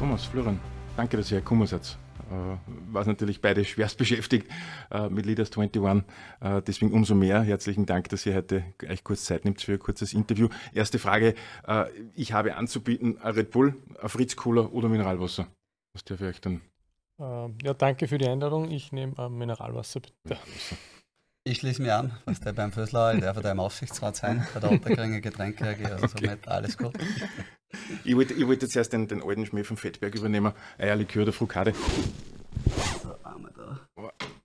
Thomas, Florian, danke, dass ihr hergekommen seid. Äh, war natürlich beide schwerst beschäftigt äh, mit Leaders 21. Äh, deswegen umso mehr herzlichen Dank, dass ihr heute euch kurz Zeit nimmt für ein kurzes Interview. Erste Frage. Äh, ich habe anzubieten ein Red Bull, ein Fritz Cola oder Mineralwasser. Was darf ich euch dann? Ähm, ja, danke für die Einladung. Ich nehme äh, Mineralwasser bitte. Mineralwasser. Ich schließe mich an, was der beim Fösler, ich darf da im Aufsichtsrat sein, bei der Otterkringer Getränke AG, also okay. somit alles gut. Ich wollte, ich wollte jetzt erst den, den alten Schmäh vom Fettberg übernehmen, Eierlikör oder Frukade.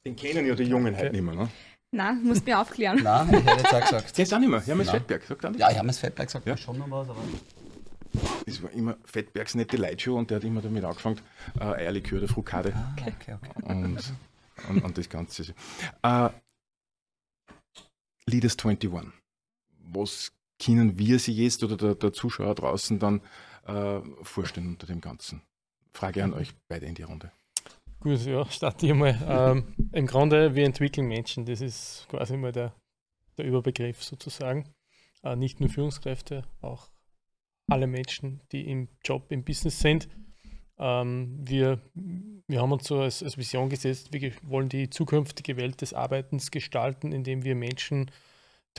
Den kennen ja die Jungen heute nicht mehr, ne? Nein, musst mir aufklären. Nein, ich hätte jetzt auch gesagt. Du auch nicht mehr? Hermes Fettberg, sagt er nicht? Ja, Hermes Fettberg sagt ja. schon noch was, aber... Das war immer Fettbergs nette Lightshow und der hat immer damit angefangen, äh, Eierlikör oder Frukade. Ah, okay, okay. Und, und, und das Ganze. Äh, Leaders 21. Was können wir sie jetzt oder der, der Zuschauer draußen dann äh, vorstellen unter dem Ganzen? Frage an euch beide in die Runde. Gut, ja, starte ich mal. Ähm, Im Grunde, wir entwickeln Menschen. Das ist quasi mal der, der Überbegriff sozusagen. Äh, nicht nur Führungskräfte, auch alle Menschen, die im Job, im Business sind. Ähm, wir, wir haben uns so als, als, Vision gesetzt, wir wollen die zukünftige Welt des Arbeitens gestalten, indem wir Menschen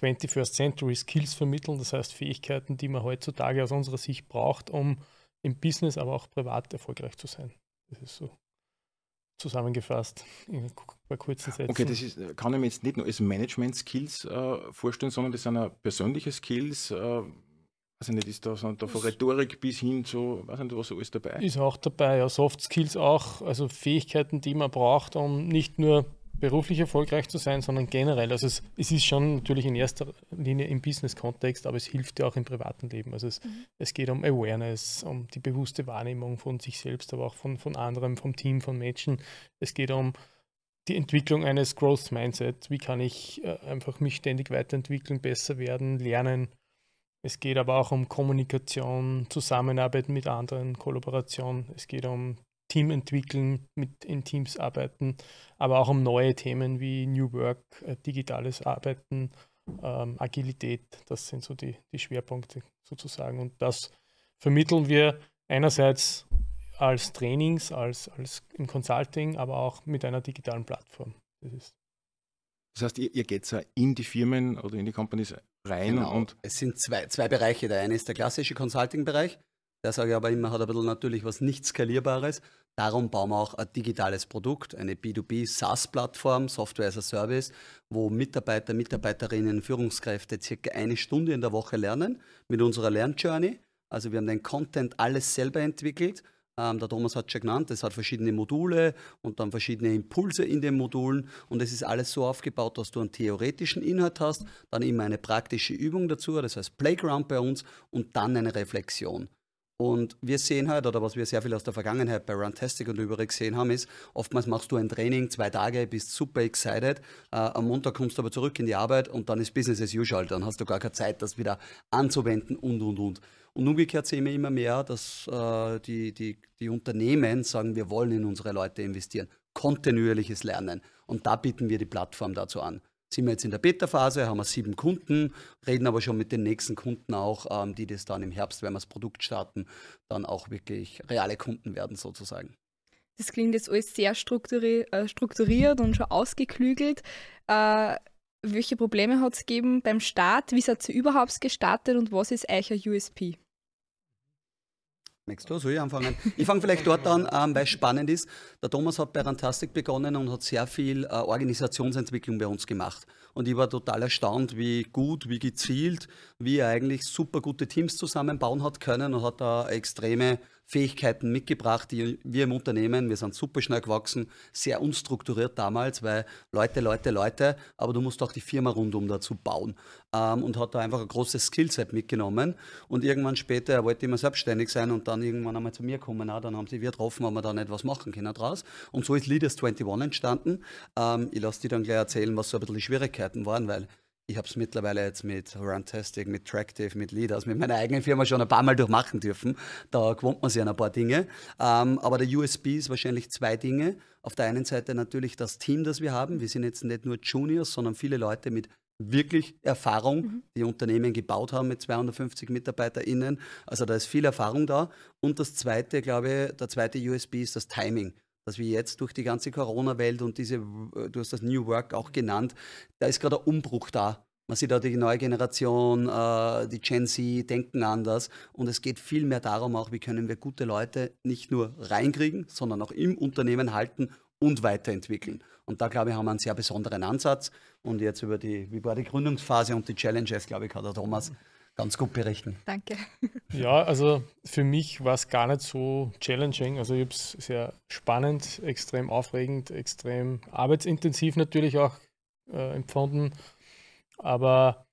21st Century Skills vermitteln, das heißt Fähigkeiten, die man heutzutage aus unserer Sicht braucht, um im Business, aber auch privat erfolgreich zu sein. Das ist so zusammengefasst in paar kurzen Sätzen. Okay, das ist, kann ich mir jetzt nicht nur als Management-Skills äh, vorstellen, sondern das sind auch persönliche Skills, äh, weiß ich nicht, ist da, sind da von Rhetorik bis hin zu, weiß nicht, was so alles dabei? Ist auch dabei, ja, Soft Skills auch, also Fähigkeiten, die man braucht, um nicht nur beruflich erfolgreich zu sein, sondern generell. Also es, es ist schon natürlich in erster Linie im Business-Kontext, aber es hilft ja auch im privaten Leben. Also es, mhm. es geht um Awareness, um die bewusste Wahrnehmung von sich selbst, aber auch von, von anderen, vom Team, von Menschen. Es geht um die Entwicklung eines Growth Mindset. Wie kann ich äh, einfach mich ständig weiterentwickeln, besser werden, lernen, es geht aber auch um Kommunikation, Zusammenarbeit mit anderen, Kollaboration. Es geht um Team entwickeln, mit in Teams arbeiten, aber auch um neue Themen wie New Work, äh, digitales Arbeiten, ähm, Agilität. Das sind so die, die Schwerpunkte sozusagen. Und das vermitteln wir einerseits als Trainings, als, als im Consulting, aber auch mit einer digitalen Plattform. Das, ist das heißt, ihr, ihr geht in die Firmen oder in die Companies rein. Genau. Und es sind zwei, zwei Bereiche. Der eine ist der klassische Consulting-Bereich. Der sage ich aber immer, hat ein bisschen natürlich was nicht Skalierbares. Darum bauen wir auch ein digitales Produkt, eine B2B SaaS-Plattform, Software as a Service, wo Mitarbeiter, Mitarbeiterinnen, Führungskräfte circa eine Stunde in der Woche lernen mit unserer Lernjourney. Also wir haben den Content alles selber entwickelt ähm, der Thomas hat schon genannt, es hat verschiedene Module und dann verschiedene Impulse in den Modulen und es ist alles so aufgebaut, dass du einen theoretischen Inhalt hast, dann immer eine praktische Übung dazu, das heißt Playground bei uns und dann eine Reflexion. Und wir sehen halt, oder was wir sehr viel aus der Vergangenheit bei Runtastic und überall gesehen haben, ist, oftmals machst du ein Training, zwei Tage, bist super excited, äh, am Montag kommst du aber zurück in die Arbeit und dann ist Business as usual, dann hast du gar keine Zeit, das wieder anzuwenden und, und, und. Und umgekehrt sehen wir immer mehr, dass äh, die, die, die Unternehmen sagen, wir wollen in unsere Leute investieren. Kontinuierliches Lernen. Und da bieten wir die Plattform dazu an. Sind wir jetzt in der Beta-Phase, haben wir sieben Kunden, reden aber schon mit den nächsten Kunden auch, ähm, die das dann im Herbst, wenn wir das Produkt starten, dann auch wirklich reale Kunden werden sozusagen. Das klingt jetzt alles sehr strukturi äh, strukturiert und schon ausgeklügelt. Äh, welche Probleme hat es gegeben beim Start? Wie seid ihr überhaupt gestartet und was ist euer USP? Möchtest du? Soll ich anfangen? Ich fange vielleicht dort an, ähm, weil es spannend ist. Der Thomas hat bei Rantastic begonnen und hat sehr viel äh, Organisationsentwicklung bei uns gemacht. Und ich war total erstaunt, wie gut, wie gezielt, wie er eigentlich super gute Teams zusammenbauen hat können und hat da extreme Fähigkeiten mitgebracht, die wir im Unternehmen, wir sind super schnell gewachsen, sehr unstrukturiert damals, weil Leute, Leute, Leute, aber du musst auch die Firma rundum dazu bauen. Ähm, und hat da einfach ein großes Skillset mitgenommen. Und irgendwann später, er wollte immer selbstständig sein und dann irgendwann einmal zu mir kommen, auch, dann haben sie wir getroffen, haben wir da nicht was machen können draus. Und so ist Leaders 21 entstanden. Ähm, ich lasse dir dann gleich erzählen, was so ein bisschen die Schwierigkeiten waren, weil ich habe es mittlerweile jetzt mit Runtastic, mit Tractive, mit Leaders, mit meiner eigenen Firma schon ein paar Mal durchmachen dürfen. Da gewohnt man sich an ein paar Dinge. Ähm, aber der USB ist wahrscheinlich zwei Dinge. Auf der einen Seite natürlich das Team, das wir haben. Wir sind jetzt nicht nur Juniors, sondern viele Leute mit wirklich Erfahrung, mhm. die Unternehmen gebaut haben mit 250 MitarbeiterInnen. Also da ist viel Erfahrung da. Und das zweite, glaube ich, der zweite USB ist das Timing. Dass wir jetzt durch die ganze Corona-Welt und diese, du hast das New Work auch genannt, da ist gerade ein Umbruch da. Man sieht auch die neue Generation, äh, die Gen Z denken anders. Und es geht viel mehr darum, auch wie können wir gute Leute nicht nur reinkriegen, sondern auch im Unternehmen halten und weiterentwickeln. Und da, glaube ich, haben wir einen sehr besonderen Ansatz. Und jetzt über die, wie war die Gründungsphase und die Challenges, glaube ich, kann der Thomas ganz gut berichten. Danke. Ja, also für mich war es gar nicht so challenging. Also ich habe es sehr spannend, extrem aufregend, extrem arbeitsintensiv natürlich auch äh, empfunden. Aber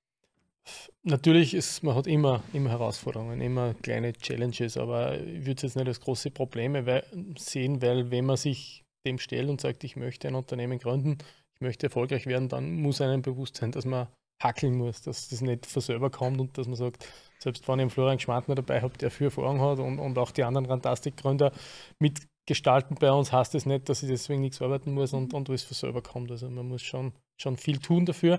natürlich ist, man hat immer, immer Herausforderungen, immer kleine Challenges, aber ich würde es jetzt nicht als große Probleme sehen, weil wenn man sich dem stellt und sagt, ich möchte ein Unternehmen gründen, ich möchte erfolgreich werden, dann muss einem bewusst sein, dass man hackeln muss, dass das nicht von selber kommt und dass man sagt, selbst wenn ich einen Florian Schmantner dabei habe, der viel Erfahrung hat und, und auch die anderen Rantastic-Gründer mitgestalten bei uns, heißt das nicht, dass ich deswegen nichts arbeiten muss und, und alles von selber kommt. Also man muss schon, schon viel tun dafür.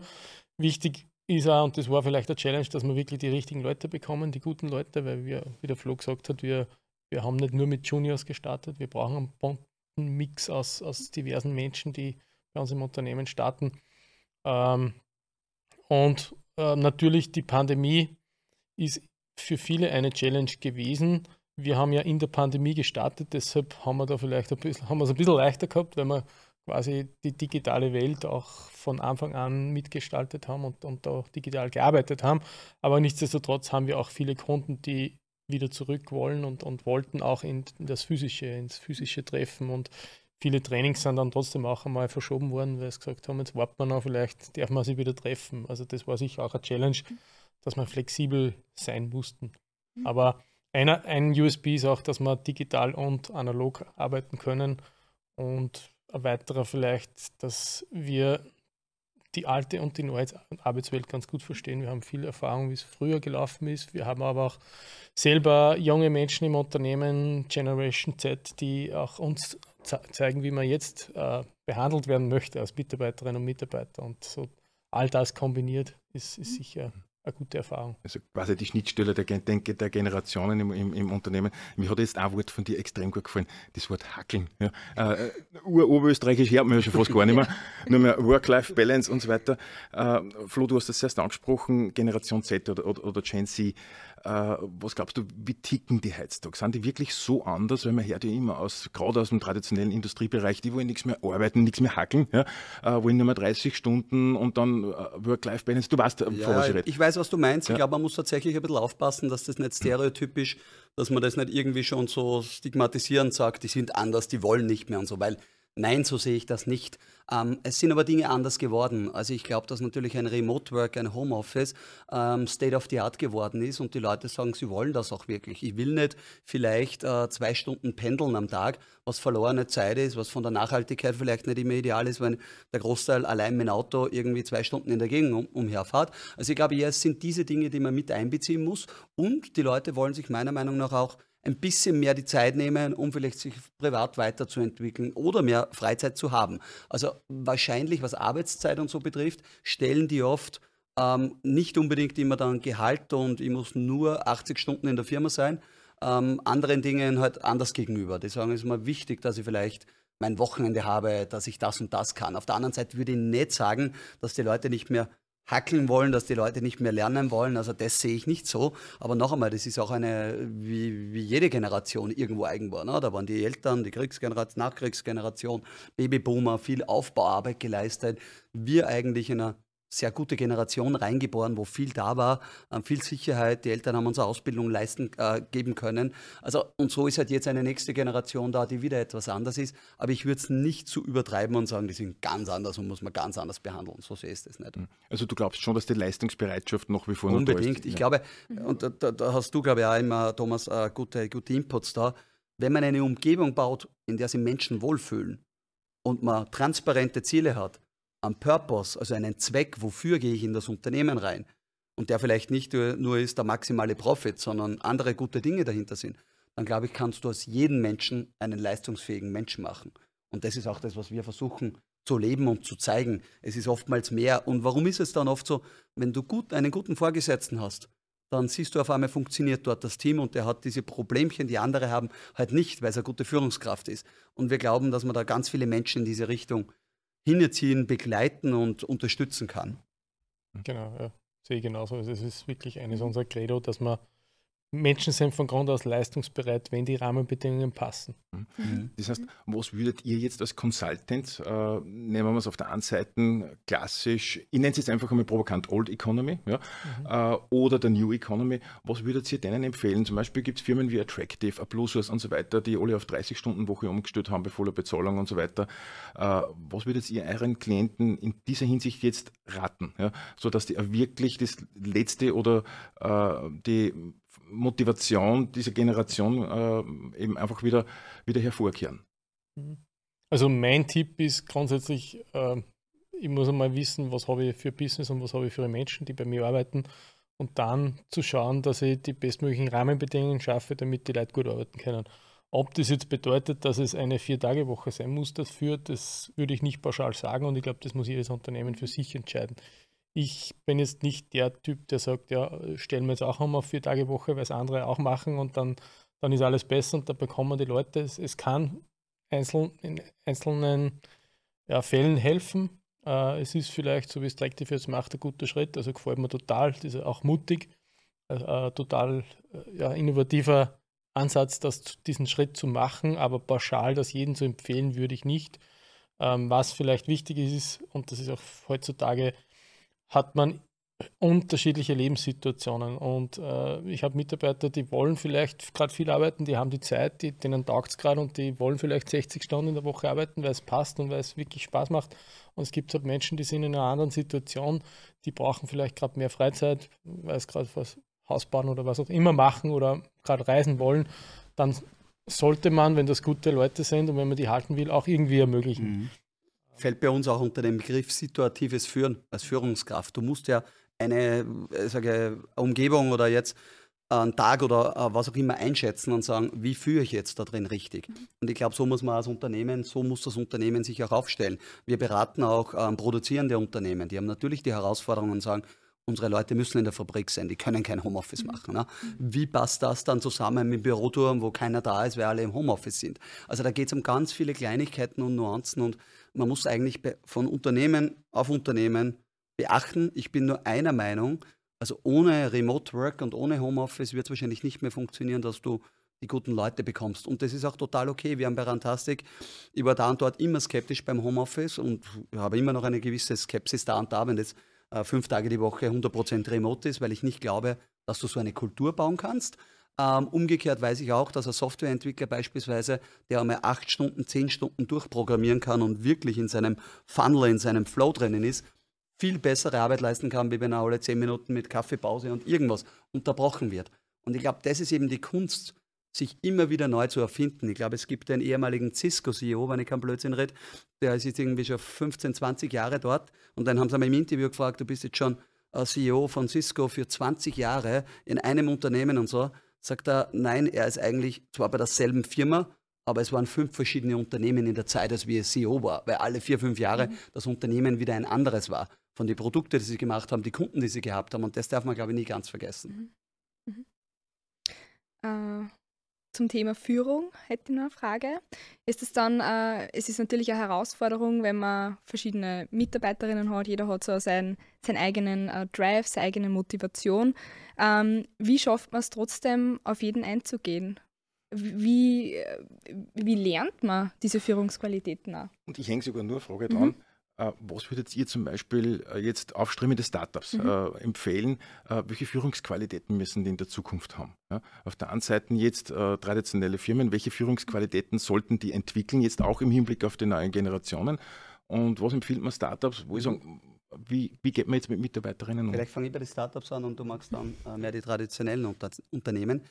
Wichtig ist auch, und das war vielleicht eine Challenge, dass wir wirklich die richtigen Leute bekommen, die guten Leute, weil wir, wie der Flo gesagt hat, wir, wir haben nicht nur mit Juniors gestartet, wir brauchen einen bunten Mix aus, aus diversen Menschen, die bei uns im Unternehmen starten. Ähm, und äh, natürlich die Pandemie ist für viele eine Challenge gewesen. Wir haben ja in der Pandemie gestartet, deshalb haben wir da vielleicht ein bisschen, haben wir es ein bisschen leichter gehabt, weil wir quasi die digitale Welt auch von Anfang an mitgestaltet haben und, und da digital gearbeitet haben. Aber nichtsdestotrotz haben wir auch viele Kunden, die wieder zurück wollen und, und wollten auch in, das physische, ins physische Treffen und viele Trainings sind dann trotzdem auch einmal verschoben worden, weil sie gesagt haben, jetzt warten wir noch, vielleicht darf man sich wieder treffen. Also das war sicher auch eine Challenge, dass wir flexibel sein mussten. Mhm. Aber einer, ein USB ist auch, dass wir digital und analog arbeiten können. Und ein weiterer vielleicht, dass wir die alte und die neue Arbeitswelt ganz gut verstehen. Wir haben viel Erfahrung, wie es früher gelaufen ist. Wir haben aber auch selber junge Menschen im Unternehmen, Generation Z, die auch uns zeigen, wie man jetzt äh, behandelt werden möchte als Mitarbeiterinnen und Mitarbeiter. Und so all das kombiniert ist, ist sicher eine gute Erfahrung. Also quasi die Schnittstelle der, denke, der Generationen im, im, im, Unternehmen. Mir hat jetzt ein Wort von dir extrem gut gefallen, das Wort Hackeln. Ja. Äh, Oberösterreichisch hört man ja schon fast gar nicht mehr. Nur mehr Work-Life-Balance und so weiter. Äh, Flo, du hast das erst angesprochen, Generation Z oder, oder, oder Gen Z. Äh, was glaubst du, wie ticken die heutzutage? Sind die wirklich so anders? Weil man hört ja immer aus, gerade aus dem traditionellen Industriebereich, die wollen nichts mehr arbeiten, nichts mehr hackeln, ja, äh, wollen nur mehr 30 Stunden und dann äh, Work-Life-Balance. Du weißt, ja, was ich rede. Ich weiß, was du meinst. Ja. Ich glaube, man muss tatsächlich ein bisschen aufpassen, dass das nicht stereotypisch, dass man das nicht irgendwie schon so stigmatisierend sagt, die sind anders, die wollen nicht mehr und so, weil Nein, so sehe ich das nicht. Ähm, es sind aber Dinge anders geworden. Also ich glaube, dass natürlich ein Remote Work, ein Homeoffice ähm, State of the Art geworden ist und die Leute sagen, sie wollen das auch wirklich. Ich will nicht vielleicht äh, zwei Stunden pendeln am Tag, was verlorene Zeit ist, was von der Nachhaltigkeit vielleicht nicht immer ideal ist, wenn der Großteil allein mit dem Auto irgendwie zwei Stunden in der Gegend um, umherfahrt. Also ich glaube, ja, es sind diese Dinge, die man mit einbeziehen muss und die Leute wollen sich meiner Meinung nach auch ein bisschen mehr die Zeit nehmen, um vielleicht sich privat weiterzuentwickeln oder mehr Freizeit zu haben. Also wahrscheinlich, was Arbeitszeit und so betrifft, stellen die oft ähm, nicht unbedingt immer dann Gehalt und ich muss nur 80 Stunden in der Firma sein, ähm, anderen Dingen halt anders gegenüber. Die sagen, es ist mir wichtig, dass ich vielleicht mein Wochenende habe, dass ich das und das kann. Auf der anderen Seite würde ich nicht sagen, dass die Leute nicht mehr hackeln wollen, dass die Leute nicht mehr lernen wollen. Also das sehe ich nicht so. Aber noch einmal, das ist auch eine, wie, wie jede Generation irgendwo eigen war. Ne? Da waren die Eltern, die Kriegsgeneration, Nachkriegsgeneration, Babyboomer, viel Aufbauarbeit geleistet. Wir eigentlich in einer sehr gute Generation reingeboren, wo viel da war, ähm, viel Sicherheit. Die Eltern haben uns eine Ausbildung leisten äh, geben können. Also und so ist halt jetzt eine nächste Generation da, die wieder etwas anders ist. Aber ich würde es nicht zu übertreiben und sagen, die sind ganz anders und muss man ganz anders behandeln. So sehe ich es nicht. Hm. Also du glaubst schon, dass die Leistungsbereitschaft noch wie vor Unbedingt. Ich ja. glaube, und da, da, hast du glaube ich auch immer Thomas äh, gute, gute Inputs da. Wenn man eine Umgebung baut, in der sich Menschen wohlfühlen und man transparente Ziele hat, am Purpose, also einen Zweck, wofür gehe ich in das Unternehmen rein und der vielleicht nicht nur ist der maximale Profit, sondern andere gute Dinge dahinter sind, dann glaube ich, kannst du aus jedem Menschen einen leistungsfähigen Menschen machen. Und das ist auch das, was wir versuchen zu leben und zu zeigen. Es ist oftmals mehr. Und warum ist es dann oft so, wenn du gut, einen guten Vorgesetzten hast, dann siehst du auf einmal, funktioniert dort das Team und der hat diese Problemchen, die andere haben, halt nicht, weil es eine gute Führungskraft ist. Und wir glauben, dass man da ganz viele Menschen in diese Richtung hinziehen, begleiten und unterstützen kann. Genau, ja. Sehe ich genauso. Also es ist wirklich eines unserer Credo, dass man Menschen sind von Grund aus leistungsbereit, wenn die Rahmenbedingungen passen. Mhm. mhm. Das heißt, was würdet ihr jetzt als Consultant, äh, nehmen wir es auf der einen Seite klassisch, ich nenne es jetzt einfach einmal provokant Old Economy ja, mhm. äh, oder der New Economy, was würdet ihr denen empfehlen? Zum Beispiel gibt es Firmen wie Attractive, A Bluesource und so weiter, die alle auf 30 Stunden Woche umgestellt haben bei voller Bezahlung und so weiter. Äh, was würdet ihr euren Klienten in dieser Hinsicht jetzt raten, ja, sodass die wirklich das letzte oder äh, die Motivation dieser Generation äh, eben einfach wieder, wieder hervorkehren. Mhm. Also mein Tipp ist grundsätzlich, äh, ich muss einmal wissen, was habe ich für Business und was habe ich für Menschen, die bei mir arbeiten und dann zu schauen, dass ich die bestmöglichen Rahmenbedingungen schaffe, damit die Leute gut arbeiten können. Ob das jetzt bedeutet, dass es eine Vier-Tage-Woche sein muss dafür, das würde ich nicht pauschal sagen und ich glaube, das muss jedes Unternehmen für sich entscheiden ich bin jetzt nicht der Typ, der sagt, ja, stellen wir jetzt auch einmal vier Tage Woche, weil es andere auch machen und dann, dann ist alles besser und da bekommen die Leute. Es, es kann einzeln, in einzelnen ja, Fällen helfen. Äh, es ist vielleicht, so wie es Tractive jetzt macht, ein guter Schritt. Also gefällt mir total, das ist auch mutig, äh, äh total äh, ja, innovativer Ansatz, das, diesen Schritt zu machen, aber pauschal das jedem zu empfehlen, würde ich nicht. Ähm, was vielleicht wichtig ist, und das ist auch heutzutage hat man unterschiedliche Lebenssituationen. Und äh, ich habe Mitarbeiter, die wollen vielleicht gerade viel arbeiten, die haben die Zeit, die, denen taugt es gerade und die wollen vielleicht 60 Stunden in der Woche arbeiten, weil es passt und weil es wirklich Spaß macht. Und es gibt halt Menschen, die sind in einer anderen Situation, die brauchen vielleicht gerade mehr Freizeit, weil es gerade was Haus bauen oder was auch immer machen oder gerade reisen wollen. Dann sollte man, wenn das gute Leute sind und wenn man die halten will, auch irgendwie ermöglichen. Mhm fällt bei uns auch unter den Begriff situatives Führen als Führungskraft. Du musst ja eine äh, sage, Umgebung oder jetzt einen Tag oder äh, was auch immer einschätzen und sagen, wie führe ich jetzt da drin richtig? Und ich glaube, so muss man als Unternehmen, so muss das Unternehmen sich auch aufstellen. Wir beraten auch ähm, produzierende Unternehmen, die haben natürlich die Herausforderungen und sagen, unsere Leute müssen in der Fabrik sein, die können kein Homeoffice mhm. machen. Ne? Wie passt das dann zusammen mit Büroturm, wo keiner da ist, weil alle im Homeoffice sind? Also da geht es um ganz viele Kleinigkeiten und Nuancen und man muss eigentlich von Unternehmen auf Unternehmen beachten. Ich bin nur einer Meinung, also ohne Remote Work und ohne Homeoffice wird es wahrscheinlich nicht mehr funktionieren, dass du die guten Leute bekommst. Und das ist auch total okay. Wir haben bei Rantastic, ich war da und dort immer skeptisch beim Homeoffice und habe immer noch eine gewisse Skepsis da und da, wenn das äh, fünf Tage die Woche 100% remote ist, weil ich nicht glaube, dass du so eine Kultur bauen kannst. Ähm, umgekehrt weiß ich auch, dass ein Softwareentwickler beispielsweise, der einmal acht Stunden, zehn Stunden durchprogrammieren kann und wirklich in seinem Funnel, in seinem Flow drinnen ist, viel bessere Arbeit leisten kann, wie wenn er alle zehn Minuten mit Kaffeepause und irgendwas unterbrochen wird. Und ich glaube, das ist eben die Kunst, sich immer wieder neu zu erfinden. Ich glaube, es gibt einen ehemaligen Cisco-CEO, wenn ich keinen Blödsinn rede, der ist jetzt irgendwie schon 15, 20 Jahre dort. Und dann haben sie mir im Interview gefragt, du bist jetzt schon CEO von Cisco für 20 Jahre in einem Unternehmen und so. Sagt er, nein, er ist eigentlich zwar bei derselben Firma, aber es waren fünf verschiedene Unternehmen in der Zeit, als wir CEO war, weil alle vier, fünf Jahre mhm. das Unternehmen wieder ein anderes war. Von den Produkten, die sie gemacht haben, die Kunden, die sie gehabt haben. Und das darf man, glaube ich, nie ganz vergessen. Mhm. Mhm. Äh, zum Thema Führung hätte ich noch eine Frage. Ist es dann, äh, es ist natürlich eine Herausforderung, wenn man verschiedene Mitarbeiterinnen hat, jeder hat so seinen, seinen eigenen äh, Drive, seine eigene Motivation. Ähm, wie schafft man es trotzdem, auf jeden einzugehen? Wie, wie lernt man diese Führungsqualitäten auch? Und ich hänge sogar nur eine Frage dran. Mhm. Äh, was würdet ihr zum Beispiel äh, jetzt aufstrebende Startups mhm. äh, empfehlen? Äh, welche Führungsqualitäten müssen die in der Zukunft haben? Ja, auf der einen Seite jetzt äh, traditionelle Firmen, welche Führungsqualitäten sollten die entwickeln, jetzt auch im Hinblick auf die neuen Generationen? Und was empfiehlt man Startups, wo ich sage, wie, wie geht man jetzt mit Mitarbeiterinnen um? Vielleicht fange ich bei den Startups an und du magst dann äh, mehr die traditionellen Unter Unternehmen.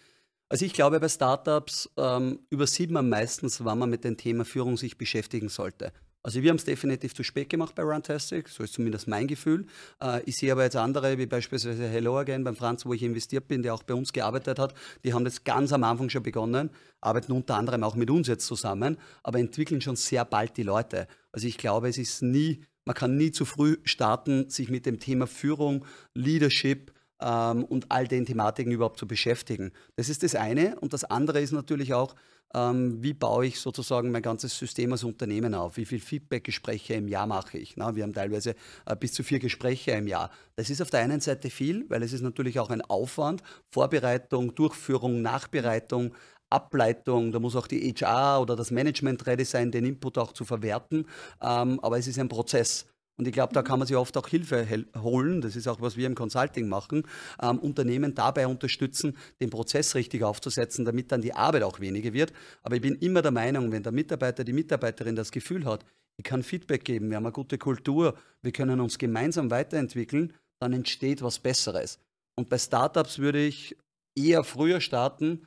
Also ich glaube, bei Startups ähm, übersieht man meistens, wann man mit dem Thema Führung sich beschäftigen sollte. Also wir haben es definitiv zu spät gemacht bei Runtastic, so ist zumindest mein Gefühl. Äh, ich sehe aber jetzt andere, wie beispielsweise Hello Again beim Franz, wo ich investiert bin, der auch bei uns gearbeitet hat, die haben das ganz am Anfang schon begonnen, arbeiten unter anderem auch mit uns jetzt zusammen, aber entwickeln schon sehr bald die Leute. Also ich glaube, es ist nie, man kann nie zu früh starten, sich mit dem Thema Führung, Leadership, ähm, und all den Thematiken überhaupt zu beschäftigen. Das ist das eine. Und das andere ist natürlich auch, ähm, wie baue ich sozusagen mein ganzes System als Unternehmen auf? Wie viele Feedback-Gespräche im Jahr mache ich? Na, wir haben teilweise äh, bis zu vier Gespräche im Jahr. Das ist auf der einen Seite viel, weil es ist natürlich auch ein Aufwand, Vorbereitung, Durchführung, Nachbereitung, Ableitung, da muss auch die HR oder das Management ready sein, den Input auch zu verwerten. Ähm, aber es ist ein Prozess. Und ich glaube, da kann man sich oft auch Hilfe holen. Das ist auch, was wir im Consulting machen. Ähm, Unternehmen dabei unterstützen, den Prozess richtig aufzusetzen, damit dann die Arbeit auch weniger wird. Aber ich bin immer der Meinung, wenn der Mitarbeiter, die Mitarbeiterin das Gefühl hat, ich kann Feedback geben, wir haben eine gute Kultur, wir können uns gemeinsam weiterentwickeln, dann entsteht was Besseres. Und bei Startups würde ich eher früher starten,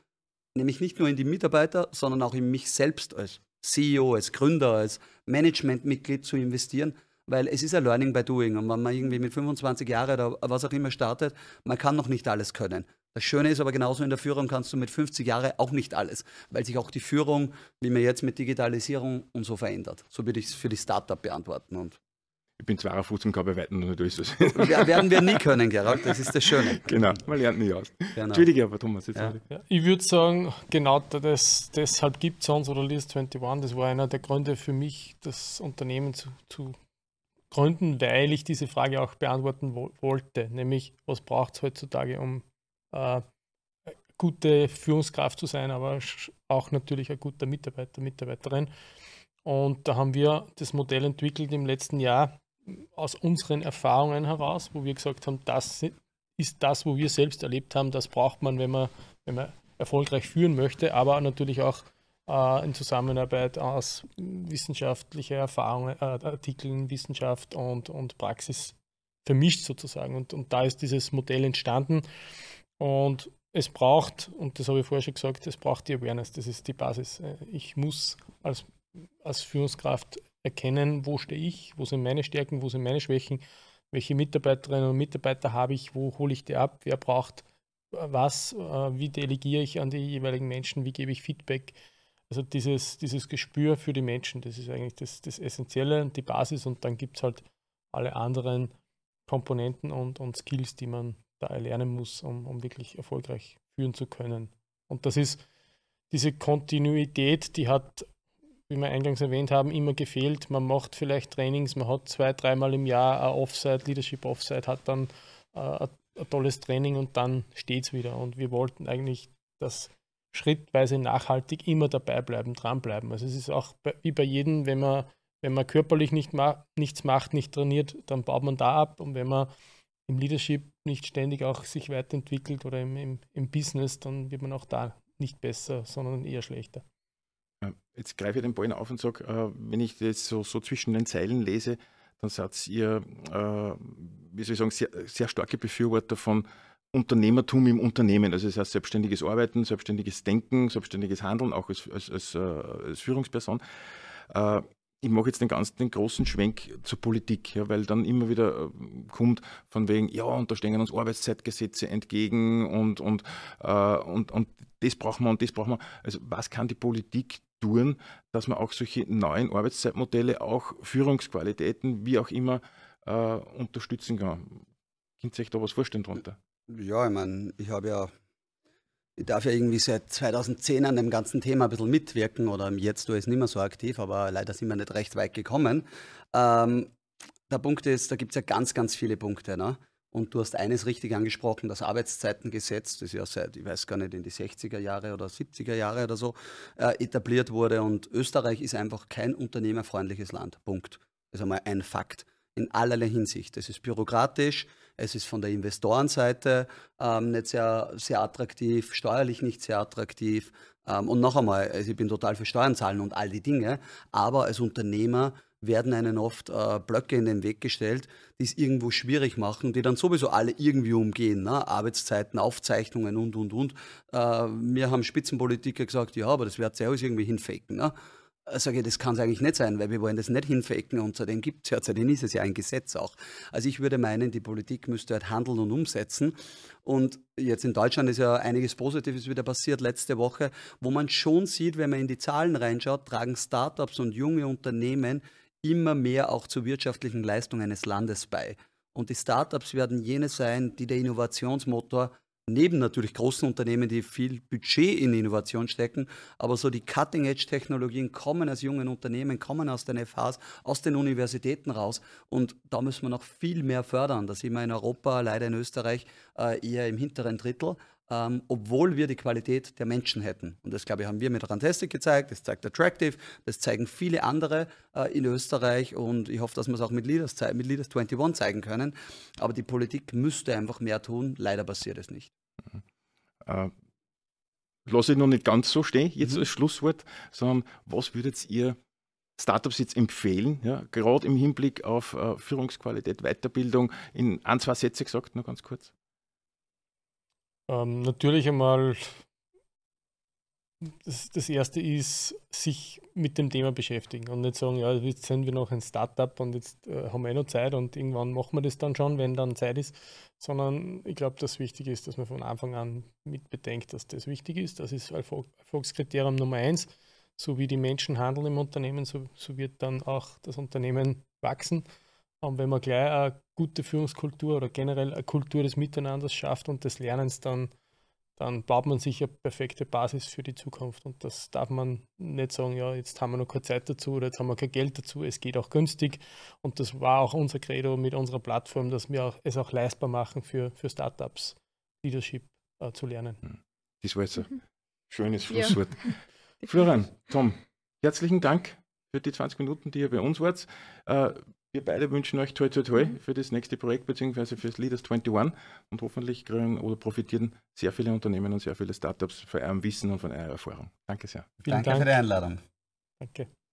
nämlich nicht nur in die Mitarbeiter, sondern auch in mich selbst als CEO, als Gründer, als Managementmitglied zu investieren, weil es ist ein Learning by Doing. Und wenn man irgendwie mit 25 Jahren oder was auch immer startet, man kann noch nicht alles können. Das Schöne ist aber genauso in der Führung kannst du mit 50 Jahren auch nicht alles, weil sich auch die Führung, wie man jetzt mit Digitalisierung und so verändert. So würde ich es für die Startup beantworten. Und ich bin 52 und weitem noch nicht alles. Werden wir nie können, Gerald, das ist das Schöne. Genau, man lernt nie aus. Genau. Entschuldige aber, Thomas. Jetzt ja. Ja, ich würde sagen, genau das, deshalb gibt es uns oder List 21, das war einer der Gründe für mich, das Unternehmen zu, zu Gründen, weil ich diese Frage auch beantworten wo wollte, nämlich was braucht es heutzutage, um äh, gute Führungskraft zu sein, aber auch natürlich ein guter Mitarbeiter, Mitarbeiterin. Und da haben wir das Modell entwickelt im letzten Jahr aus unseren Erfahrungen heraus, wo wir gesagt haben, das ist das, wo wir selbst erlebt haben, das braucht man, wenn man, wenn man erfolgreich führen möchte, aber natürlich auch äh, in Zusammenarbeit aus wissenschaftlicher Erfahrung, äh, Artikeln, Wissenschaft und, und Praxis vermischt sozusagen. Und, und da ist dieses Modell entstanden. Und es braucht, und das habe ich vorher schon gesagt, es braucht die Awareness, das ist die Basis. Äh, ich muss als, als Führungskraft erkennen, wo stehe ich, wo sind meine Stärken, wo sind meine Schwächen, welche Mitarbeiterinnen und Mitarbeiter habe ich, wo hole ich die ab, wer braucht was, äh, wie delegiere ich an die jeweiligen Menschen, wie gebe ich Feedback, also dieses, dieses Gespür für die Menschen, das ist eigentlich das, das Essentielle und die Basis und dann gibt es halt alle anderen Komponenten und, und Skills, die man da erlernen muss, um, um wirklich erfolgreich führen zu können. Und das ist diese Kontinuität, die hat, wie wir eingangs erwähnt haben, immer gefehlt. Man macht vielleicht Trainings, man hat zwei, dreimal im Jahr ein Offside, Leadership Offside, hat dann äh, ein tolles Training und dann steht es wieder. Und wir wollten eigentlich, dass schrittweise nachhaltig immer dabei bleiben, dranbleiben. Also es ist auch wie bei jedem, wenn man, wenn man körperlich nicht ma nichts macht, nicht trainiert, dann baut man da ab. Und wenn man im Leadership nicht ständig auch sich weiterentwickelt oder im, im, im Business, dann wird man auch da nicht besser, sondern eher schlechter. Jetzt greife ich den Ball auf und sage, äh, wenn ich das so, so zwischen den Zeilen lese, dann seid ihr, äh, wie soll ich sagen, sehr, sehr starke Befürworter von Unternehmertum im Unternehmen, also das heißt selbstständiges Arbeiten, selbstständiges Denken, selbstständiges Handeln, auch als, als, als, äh, als Führungsperson. Äh, ich mache jetzt den ganzen den großen Schwenk zur Politik, ja, weil dann immer wieder äh, kommt von wegen, ja, und da stehen uns Arbeitszeitgesetze entgegen und, und, äh, und, und das brauchen wir und das brauchen wir. Also was kann die Politik tun, dass man auch solche neuen Arbeitszeitmodelle, auch Führungsqualitäten, wie auch immer, unterstützen kann? Könnt ihr euch da was vorstellen drunter? Ja, ich meine, ich habe ja, ich darf ja irgendwie seit 2010 an dem ganzen Thema ein bisschen mitwirken oder jetzt du es nicht mehr so aktiv, aber leider sind wir nicht recht weit gekommen. Ähm, der Punkt ist, da gibt es ja ganz, ganz viele Punkte. Ne? Und du hast eines richtig angesprochen, das Arbeitszeitengesetz, das ja seit, ich weiß gar nicht, in die 60er Jahre oder 70er Jahre oder so äh, etabliert wurde. Und Österreich ist einfach kein unternehmerfreundliches Land. Punkt. Das ist einmal ein Fakt in allerlei Hinsicht. Es ist bürokratisch, es ist von der Investorenseite ähm, nicht sehr, sehr attraktiv, steuerlich nicht sehr attraktiv. Ähm, und noch einmal, also ich bin total für Steuern zahlen und all die Dinge, aber als Unternehmer werden einen oft äh, Blöcke in den Weg gestellt, die es irgendwo schwierig machen, die dann sowieso alle irgendwie umgehen. Ne? Arbeitszeiten, Aufzeichnungen und, und, und. Äh, mir haben Spitzenpolitiker gesagt, ja, aber das wird sich alles irgendwie hinfaken. Ne? Sage ich, das kann es eigentlich nicht sein, weil wir wollen das nicht hinfecken und seitdem gibt es ja, seitdem ist es ja ein Gesetz auch. Also ich würde meinen, die Politik müsste halt handeln und umsetzen. Und jetzt in Deutschland ist ja einiges Positives wieder passiert letzte Woche, wo man schon sieht, wenn man in die Zahlen reinschaut, tragen Startups und junge Unternehmen immer mehr auch zur wirtschaftlichen Leistung eines Landes bei. Und die Startups werden jene sein, die der Innovationsmotor neben natürlich großen Unternehmen, die viel Budget in Innovation stecken, aber so die Cutting-Edge-Technologien kommen aus jungen Unternehmen, kommen aus den FHs, aus den Universitäten raus und da müssen wir noch viel mehr fördern. Da sind wir in Europa, leider in Österreich, äh, eher im hinteren Drittel. Ähm, obwohl wir die Qualität der Menschen hätten. Und das, glaube ich, haben wir mit Rantastic gezeigt, das zeigt Attractive, das zeigen viele andere äh, in Österreich und ich hoffe, dass wir es auch mit Leaders, mit Leaders 21 zeigen können. Aber die Politik müsste einfach mehr tun, leider passiert es nicht. Mhm. Äh, lasse ich noch nicht ganz so stehen, jetzt mhm. als Schlusswort, sondern was würdet ihr Startups jetzt empfehlen, ja, gerade im Hinblick auf äh, Führungsqualität, Weiterbildung, in ein, zwei Sätze gesagt, nur ganz kurz? Ähm, natürlich einmal, das, das erste ist, sich mit dem Thema beschäftigen und nicht sagen, ja, jetzt sind wir noch ein Startup und jetzt äh, haben wir eh noch Zeit und irgendwann machen wir das dann schon, wenn dann Zeit ist, sondern ich glaube, das Wichtige ist, dass man von Anfang an mit bedenkt, dass das wichtig ist. Das ist Erfolgskriterium Nummer eins. So wie die Menschen handeln im Unternehmen, so, so wird dann auch das Unternehmen wachsen. Und wenn man gleich eine gute Führungskultur oder generell eine Kultur des Miteinanders schafft und des Lernens, dann, dann baut man sich eine perfekte Basis für die Zukunft. Und das darf man nicht sagen, ja, jetzt haben wir noch keine Zeit dazu oder jetzt haben wir kein Geld dazu. Es geht auch günstig. Und das war auch unser Credo mit unserer Plattform, dass wir auch, es auch leistbar machen für, für Startups, Leadership äh, zu lernen. Hm. Das war jetzt ein mhm. schönes Schlusswort. Ja. Florian, Tom, herzlichen Dank für die 20 Minuten, die ihr bei uns wart. Äh, wir beide wünschen euch toi toi toi mhm. für das nächste Projekt bzw. für das Leaders 21 und hoffentlich kriegen oder profitieren sehr viele Unternehmen und sehr viele Startups von eurem Wissen und von eurer Erfahrung. Danke sehr. Vielen Danke Dank. für die Einladung. Danke.